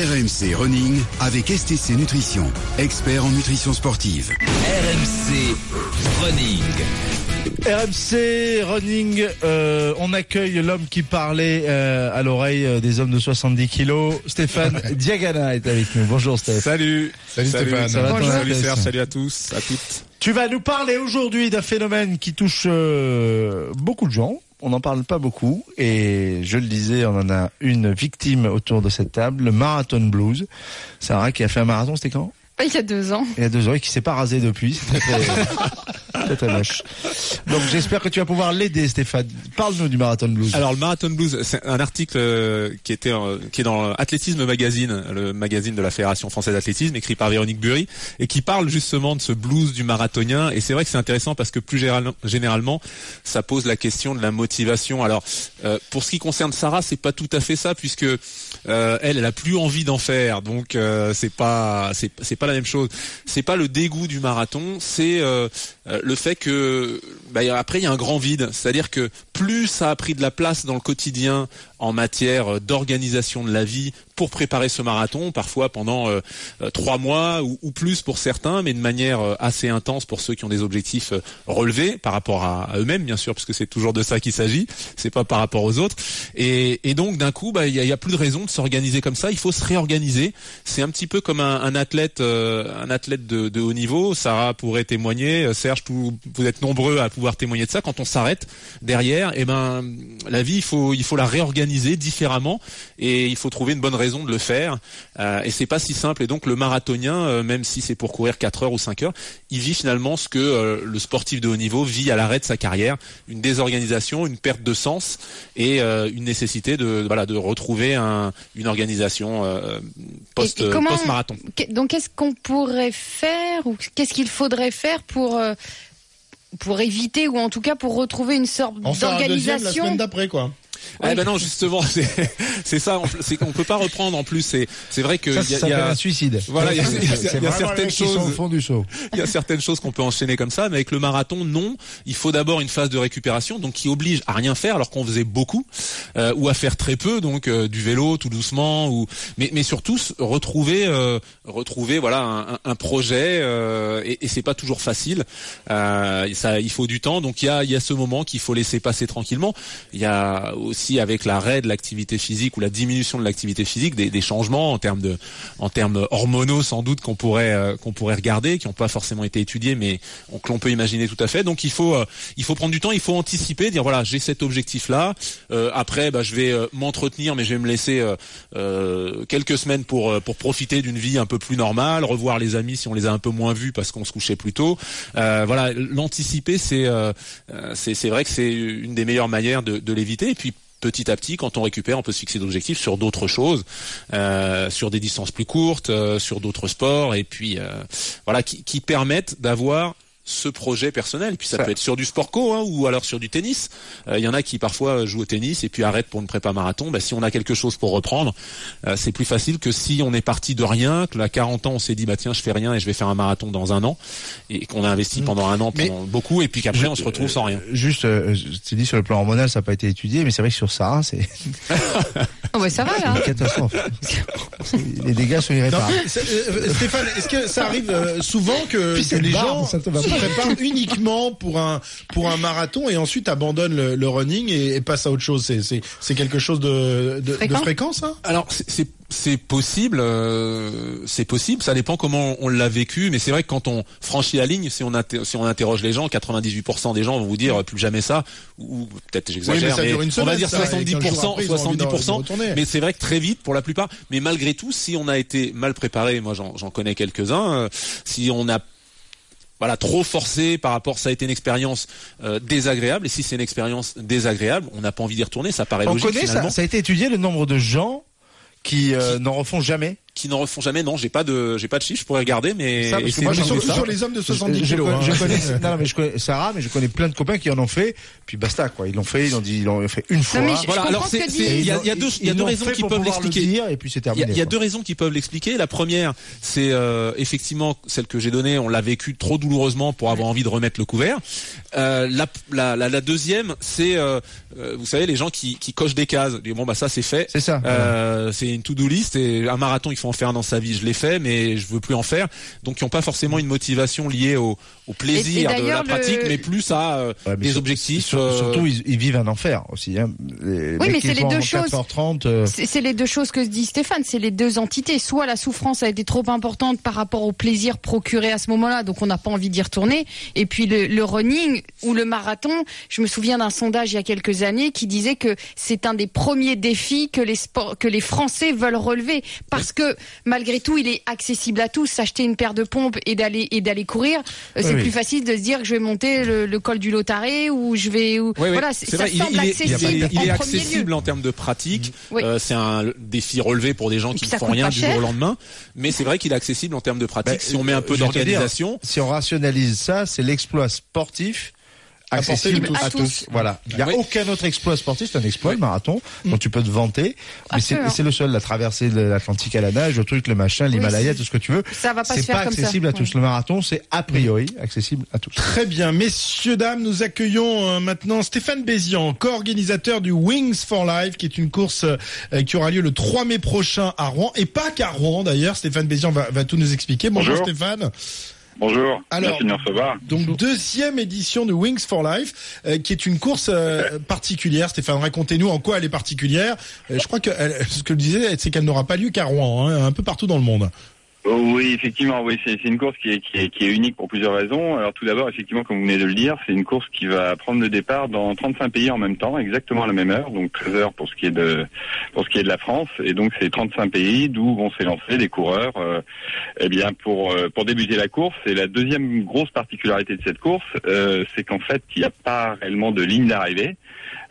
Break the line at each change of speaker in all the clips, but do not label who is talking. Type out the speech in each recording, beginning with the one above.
RMC Running avec STC Nutrition, expert en nutrition sportive.
RMC Running.
RMC Running, euh, on accueille l'homme qui parlait euh, à l'oreille euh, des hommes de 70 kilos. Stéphane Diagana est avec nous. Bonjour Stéphane.
Salut.
Salut, Stéphane.
Ça va,
Salut Serge, salut à tous, à toutes.
Tu vas nous parler aujourd'hui d'un phénomène qui touche euh, beaucoup de gens. On n'en parle pas beaucoup et je le disais, on en a une victime autour de cette table, le marathon blues. Sarah qui a fait un marathon, c'était quand?
Il y a deux ans.
Il y a deux ans et qui s'est pas rasé depuis. Très, très moche. Donc j'espère que tu vas pouvoir l'aider Stéphane. Parle-nous du marathon blues.
Alors le Marathon Blues, c'est un article euh, qui était euh, qui est dans Athlétisme Magazine, le magazine de la Fédération française d'athlétisme, écrit par Véronique Bury, et qui parle justement de ce blues du marathonien. Et c'est vrai que c'est intéressant parce que plus général- généralement, ça pose la question de la motivation. Alors euh, pour ce qui concerne Sarah, c'est pas tout à fait ça puisque euh, elle, elle a plus envie d'en faire, donc euh, c'est pas c'est pas la même chose. C'est pas le dégoût du marathon, c'est le fait que bah, après il y a un grand vide, c'est-à-dire que plus ça a pris de la place dans le quotidien en matière euh, d'organisation de la vie pour préparer ce marathon, parfois pendant euh, euh, trois mois ou, plus pour certains, mais de manière euh, assez intense pour ceux qui ont des objectifs relevés par rapport à, eux-mêmes, bien sûr, parce que c'est toujours de ça qu'il s'agit, c'est pas par rapport aux autres. Et, donc d'un coup, bah, il y, a, il y a plus de raison de s'organiser comme ça. Il faut se réorganiser. C'est un petit peu comme un, athlète, un athlète de, haut niveau. Sarah pourrait témoigner, Serge, vous êtes nombreux à pouvoir témoigner de ça. Quand on s'arrête derrière, et ben la vie, il faut, il faut la réorganiser différemment et il faut trouver une bonne raison de le faire. Euh, et c'est pas si simple. Et donc le marathonien, euh, même si c'est pour courir 4 heures ou 5 heures, il vit finalement ce que euh, le sportif de haut niveau vit à l'arrêt de sa carrière, une désorganisation, une perte de sens et euh, une nécessité de voilà de retrouver un, une organisation euh, post
Et- et comment-
post marathon.
Que- Donc, qu'est-ce qu'on pourrait faire ou qu'est-ce qu'il faudrait faire pour euh, pour éviter ou en tout cas pour retrouver une sorte
deuxième la
d'organisation
semaine d'après, quoi.
Eh ben non justement c'est c'est ça c'est qu'on peut pas reprendre en plus c'est c'est vrai que
ça,
il y a-
ça
il y
s'appelle
a-
un suicide.
Voilà, il y a- y certaines
mecs qui sont
choses-
au fond du seau.
Il y a certaines choses qu'on peut enchaîner comme ça, mais avec le marathon, non. Il faut d'abord une phase de récupération, donc qui oblige à rien faire alors qu'on faisait beaucoup, euh, ou à faire très peu, donc euh, du vélo tout doucement, ou mais, mais surtout retrouver euh, retrouver voilà un, un- un projet euh, et, et c'est pas toujours facile. Euh, ça, il faut du temps, donc il y a il y a ce moment qu'il faut laisser passer tranquillement. Il y a aussi avec l'arrêt de l'activité physique ou la diminution de l'activité physique des, des changements en termes de en termes hormonaux sans doute qu'on pourrait euh, qu'on pourrait regarder, qui n'ont pas forcément été étudiés, mais que l'on peut imaginer tout à fait. Donc il faut euh, il faut prendre du temps, il faut anticiper, dire voilà j'ai cet objectif là. après bah, je vais euh, m'entretenir, mais je vais me laisser euh, euh, quelques semaines pour euh, pour profiter d'une vie un peu plus normale, revoir les amis si on les a un peu moins vus parce qu'on se couchait plus tôt. Euh, voilà l'anticiper c'est euh, euh, c'est c'est vrai que c'est une des meilleures manières de, de l'éviter. Et puis petit à petit, quand on récupère, on peut se fixer d'objectifs sur d'autres choses, euh, sur des distances plus courtes, euh, sur d'autres sports, et puis euh, voilà, qui, qui permettent d'avoir ce projet personnel. Et puis ça, peut être sur du sport co hein, ou alors sur du tennis. Euh, Il y en a qui parfois jouent au tennis et puis arrêtent pour une prépa marathon. Bah, si on a quelque chose pour reprendre, euh, c'est plus facile que si on est parti de rien, que à 40 ans on s'est dit bah tiens je fais rien et je vais faire un marathon dans un an et qu'on a investi pendant un an
Mais-
pendant beaucoup et puis qu'après on se retrouve sans rien.
Juste, euh, je t'ai dit sur le plan hormonal, ça n'a pas été étudié, mais c'est vrai que sur Sarah, c'est
Oh, ouais, ça va là.
une catastrophe. les dégâts sont
Non,
irréparables.
euh, Stéphane, est-ce que ça arrive euh, souvent que, que les
barbe,
gens
ça te va
se
pas.
Préparent uniquement pour un pour un marathon et ensuite abandonnent le, le running et, et passent à autre chose C'est c'est c'est quelque chose de de, de
Fréquent
fréquent ça?
Alors c'est- c'est possible, euh, c'est possible. Ça dépend comment on l'a vécu, mais c'est vrai que quand on franchit la ligne, si on inter- si on interroge les gens, 98% des gens vont vous dire euh, plus jamais ça, ou peut-être j'exagère,
Oui, mais
mais on va dire
ça, et 15 jours
70%,
après, ils ont envie d'en- d'y
70%.
retourner.
Mais c'est vrai que très vite pour la plupart. Mais malgré tout, si on a été mal préparé, moi j'en j'en connais quelques-uns, euh, si on a voilà trop forcé par rapport ça a été une expérience euh, désagréable et si c'est une expérience désagréable on n'a pas envie d'y retourner ça paraît
On
logique
connaît ça,
finalement
ça a été étudié le nombre de gens qui euh, n'en refont jamais.
Qui n'en refont jamais. Non, j'ai pas de, j'ai pas de chiffres. Je pourrais regarder, mais
Ça, moi,
sur, sur les hommes de 70
je, je
kilos.
connais,
hein.
je connais- non, non, mais je connais Sarah, mais je connais plein de copains qui en ont fait, puis basta quoi. Ils l'ont fait, ils l'ont dit, ils l'ont fait une fois.
Voilà, alors c'est, il y a, y deux, il y a deux raisons qui peuvent
le
l'expliquer.
et puis c'est
Il y, a,
terminé.
il y a deux raisons qui peuvent l'expliquer. La première, c'est euh, effectivement celle que j'ai donnée. On l'a vécu trop douloureusement pour avoir envie de remettre le couvert. Euh, la, la, la, la deuxième, c'est euh, vous savez les gens qui, qui cochent des cases. Bon bah ça c'est fait.
C'est ça.
C'est une to-do list et un marathon il faut en faire dans sa vie. Je l'ai fait, mais je veux plus en faire. Donc ils n'ont pas forcément une motivation liée au, au plaisir
Et- et
de la pratique,
le-
mais plus à euh,
Ouais, mais
des
sur-
objectifs.
sur-
euh,
Surtout, ils, ils vivent un enfer aussi. Hein. Les
Oui, mais c'est les deux choses.
4h30, euh,
C'est c'est les deux choses que dit Stéphane, c'est les deux entités. Soit la souffrance a été trop importante par rapport au plaisir procuré à ce moment-là, donc on n'a pas envie d'y retourner. Et puis le, le running ou le marathon, je me souviens d'un sondage il y a quelques années qui disait que c'est un des premiers défis que les sports, que les Français veulent relever, parce que malgré tout, il est accessible à tous. S'acheter une paire de pompes et d'aller et d'aller courir, euh, c'est
oui.
plus facile de se dire que je vais monter le, le col du Lotaré ou je vais. Ou,
Oui, oui,
voilà,
c'est
ça
vrai, il,
semble
il est, il
accessible.
est- il
en
est
lieu.
accessible en termes de pratique.
Oui.
Euh, c'est un défi relevé pour des gens qui ne font rien du jour au lendemain. Mais c'est vrai qu'il est accessible en termes de pratique.
Bah,
si on met un peu
te dire,
d'organisation,
Si on rationalise ça, c'est l'exploit sportif accessible
À
à,
tous.
tous. Voilà. Il n'y a
Oui.
aucun autre exploit sportif, c'est un exploit, le marathon, dont tu peux te vanter. Mais c'est le seul, la traversée de l'Atlantique à la nage, le truc, le machin, l'Himalaya, tout ce que tu veux.
Ça va pas
C'est
se faire
pas
comme ça.
accessible à tous. Le marathon, c'est a priori accessible à tous.
Très bien, messieurs, dames, nous accueillons euh, maintenant Stéphane Bézian, co-organisateur du Wings for Life, qui est une course euh, qui aura lieu le 3 mai prochain à Rouen, et pas qu'à Rouen d'ailleurs. Stéphane Bézian va, va tout nous expliquer. Bonjour,
Bonjour.
Stéphane.
Bonjour,
Alors-. Donc deuxième édition de Wings for Life, euh, qui est une course euh, particulière. Stéphane, racontez-nous en quoi elle est particulière. Euh, je crois que elle- ce que je disais, c'est qu'elle n'aura pas lieu qu'à Rouen, hein, un peu partout dans le monde.
Oh, oui, effectivement, oui, c'est une course qui est, qui, est, qui est unique pour plusieurs raisons. Alors tout d'abord, effectivement, comme vous venez de le dire, c'est une course qui va prendre le départ dans 35 pays en même temps, exactement à la même heure, donc 13 heures pour ce qui est de pour ce qui est de la France, et donc c'est 35 pays d'où vont s'élancer les coureurs. euh, eh bien, pour euh, pour débuter la course, et la deuxième grosse particularité de cette course, euh, c'est qu'en fait, il n'y a pas réellement de ligne d'arrivée.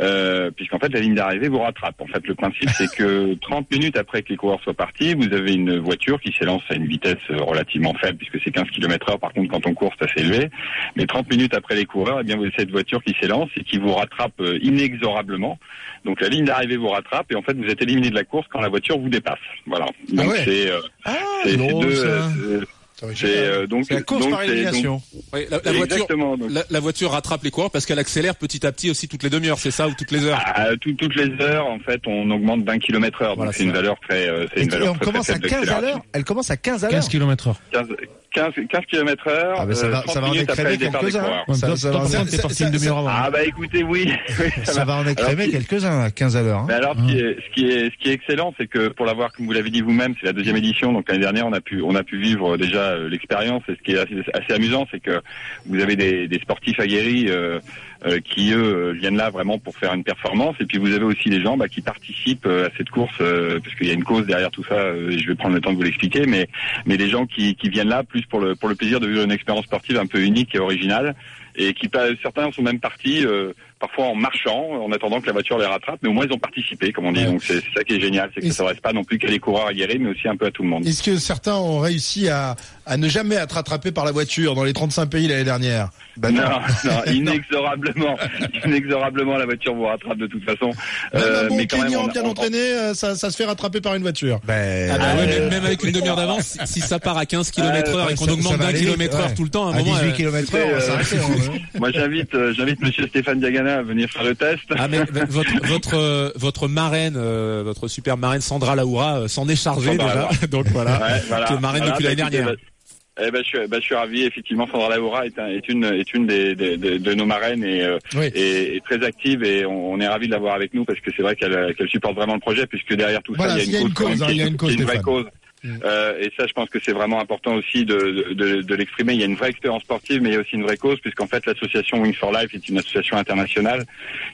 Euh, puisqu'en fait la ligne d'arrivée vous rattrape. En fait, le principe c'est que 30 minutes après que les coureurs soient partis, vous avez une voiture qui s'élance à une vitesse euh, relativement faible, puisque c'est 15 km heure. Par contre, quand on court, c'est assez élevé. Mais 30 minutes après les coureurs, eh bien, vous avez cette voiture qui s'élance et qui vous rattrape euh, inexorablement. Donc la ligne d'arrivée vous rattrape et en fait vous êtes éliminé de la course quand la voiture vous dépasse. Voilà. Donc
ouais.
c'est euh,
Ah,
c'est deux.
ça.
euh, c'est euh, donc
C'est la course
donc,
par
donc-
élimination.
ouais, la, la voiture,
Exactement. donc-
la, la voiture rattrape les coureurs parce qu'elle accélère petit à petit aussi toutes les demi-heures, c'est ça ou toutes les heures.
À tout- toutes les heures, en fait, on augmente d'un kilomètre heure.
Voilà,
donc c'est une valeur très, euh, c'est
Et,
une
et
valeur
on
très,
commence
très
à
faible
15 à
d'accélération.
l'heure. Elle commence à 15 à l'heure.
km heure.
15, 15, 15 km heure.
Ah, ben, ça
euh,
va,
30
ça va en écrémer quelques-uns. Ça,
toi,
ça va,
ça-
parti
ça-
une demi-heure avant.
Ah bah écoutez, oui. oui, ça
ça va en écrémer quelques-uns à 15 à l'heure. hein.
Mais alors, ce qui est, ce qui est, ce qui est excellent, c'est que pour l'avoir, comme vous l'avez dit vous-même, c'est la deuxième édition. Donc l'année dernière, on a pu, on a pu vivre déjà euh, l'expérience. Et ce qui est assez, assez amusant, c'est que vous avez des, des sportifs aguerris euh, euh, qui eux euh, viennent là vraiment pour faire une performance. Et puis vous avez aussi des gens bah, qui participent euh, à cette course, euh, parce qu'il y a une cause derrière tout ça. euh, et je vais prendre le temps de vous l'expliquer, mais mais des gens qui, qui viennent là plus pour le pour le plaisir de vivre une expérience sportive un peu unique et originale. Et qui certains sont même partis euh, parfois en marchant, en attendant que la voiture les rattrape, mais au moins ils ont participé, comme on dit.
Ouais.
Donc c'est ça qui est génial, c'est que ça s'adresse pas non plus qu'à les coureurs aguerris, mais aussi un peu à tout le monde.
Est-ce que certains ont réussi à, à ne jamais être rattrapés par la voiture dans les 35 pays l'année dernière?
Bah
non, non, inexorablement, inexorablement, la voiture vous rattrape de toute façon.
Même
Euh,
un bon
mais quand même, on-
bien
on-
entraîné, euh, ça, ça se fait rattraper par une voiture.
Ben,
Ah bah ouais,
euh,
même, même avec une demi-heure d'avance, si, ça part à 15 km heure et qu'on augmente d'un
vite,
heure
ouais.
tout le temps, à un
à
moment,
18
euh,
km heure,
euh. Moi, j'invite, j'invite Monsieur Stéphane Diagana à venir faire le test.
Ah mais votre votre euh, votre marraine, euh, votre super marraine Sandra Laoura euh, s'en est chargée
Sandra
déjà. Donc voilà,
Ouais, voilà.
qui est marraine
Voilà,
depuis l'année
bah,
dernière.
bah, Eh ben, je, suis, bah, je suis ravi. Effectivement, Sandra Laura est, un- est une est une des, des- des- de nos marraines et, euh,
Oui.
et, et très active et on, on est ravi de l'avoir avec nous parce que c'est vrai qu'elle supporte vraiment le projet puisque derrière tout
Voilà,
ça il y a une cause,
hein,
qui
il y a une cause,
une vraie
Stéphane.
Euh, et ça, je pense que c'est vraiment important aussi de l'exprimer. Il y a une vraie expérience sportive, mais il y a aussi une vraie cause, puisqu'en fait, l'association Wings for Life est une association internationale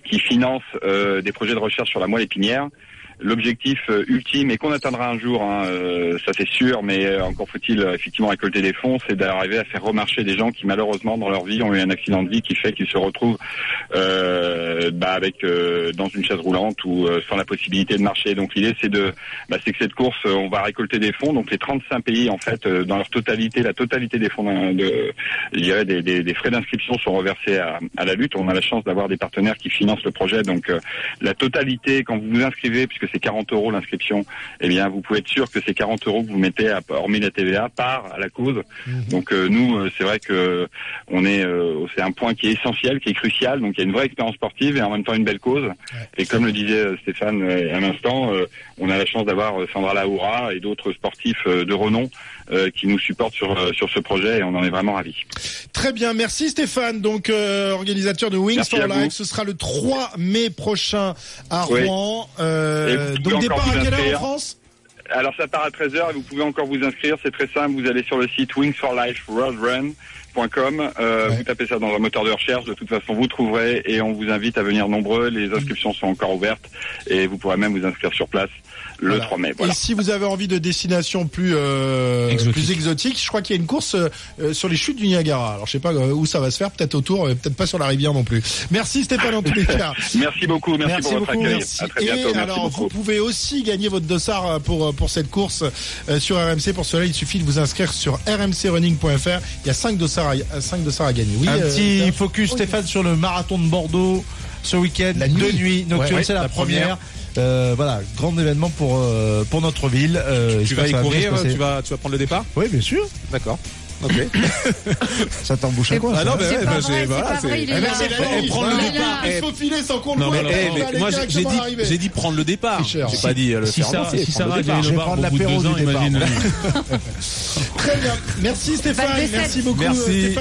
qui finance euh, des projets de recherche sur la moelle épinière. L'objectif euh, ultime et qu'on atteindra un jour, hein, euh, ça c'est sûr, mais euh, encore faut-il effectivement récolter des fonds, c'est d'arriver à faire remarcher des gens qui malheureusement dans leur vie ont eu un accident de vie qui fait qu'ils se retrouvent euh, bah, avec euh, dans une chaise roulante ou euh, sans la possibilité de marcher. Donc l'idée c'est de, bah, c'est que cette course, on va récolter des fonds. Donc les 35 pays en fait, dans leur totalité, la totalité des fonds de, je dirais des, des- frais d'inscription sont reversés à, à la lutte. On a la chance d'avoir des partenaires qui financent le projet. Donc la totalité, quand vous vous inscrivez, puisque c'est 40 euros l'inscription, eh bien vous pouvez être sûr que ces 40 euros que vous mettez, à, hormis la TVA, part à la cause. Donc euh, nous, euh, c'est vrai que on est, euh, c'est un point qui est essentiel, qui est crucial. Donc il y a une vraie expérience sportive et en même temps une belle cause. Et comme le disait Stéphane à l'instant, euh, on a la chance d'avoir Sandra Laoura et d'autres sportifs de renom qui nous supportent sur sur ce projet et on en est vraiment ravis.
Très bien, merci Stéphane, donc euh, organisateur de Wings
Merci
for. Life. Ce sera le 3 mai prochain à. Rouen. Euh,
pouvez
donc
encore
départ
vous
à quelle heure en. France
Alors ça part à 13h et vous pouvez encore vous inscrire, c'est très simple, vous allez sur le site Wings for Life World Run. Euh,
Ouais.
Vous tapez ça dans un moteur de recherche, de toute façon vous trouverez et on vous invite à venir nombreux. Les inscriptions sont encore ouvertes et vous pourrez même vous inscrire sur place le
Voilà.
3 mai. Voilà.
Et si vous avez envie de destinations plus euh,
Exotiques.
plus exotiques, je crois qu'il y a une course euh, sur les chutes du Niagara. Alors je sais pas euh, où ça va se faire, peut-être autour, peut-être pas sur la rivière non plus. Merci Stéphane en tous les cas.
Merci beaucoup, merci,
Merci
pour votre
beaucoup,
accueil.
Merci.
À très
Et
bientôt, merci
alors,
beaucoup.
vous pouvez aussi gagner votre dossard euh, pour euh, pour cette course euh, sur RMC. Pour cela, il suffit de vous inscrire sur rmcrunning.fr. Il y a cinq dossards à, cinq dossards à gagner. Oui,
un
euh,
petit focus, Stéphane, sur le marathon de Bordeaux ce week-end.
La nuit.
De nuit nocturne,
Ouais,
c'est la,
la
première.
première.
Euh, voilà, grand événement pour euh, pour notre ville. Euh,
Tu vas y courir, tu vas, tu vas prendre le départ?
Oui, bien sûr.
D'accord. Ok.
Ça t'embouche
C'est
coin.
Ah non, mais
C'est
ouais, bah, j'ai- voilà, c'est-
il
Eh
prendre le départ.
Il faut filer sans qu'on le voit.
eh, moi j'ai dit, j'ai dit prendre le départ. J'ai pas dit euh, le
Si,
faire avancer,
si Sarah
le
gagne
départ.
le
vais
bar
prendre
au bout de deux ans, imagine.
Très bien. Merci Stéphane. Merci beaucoup
Merci.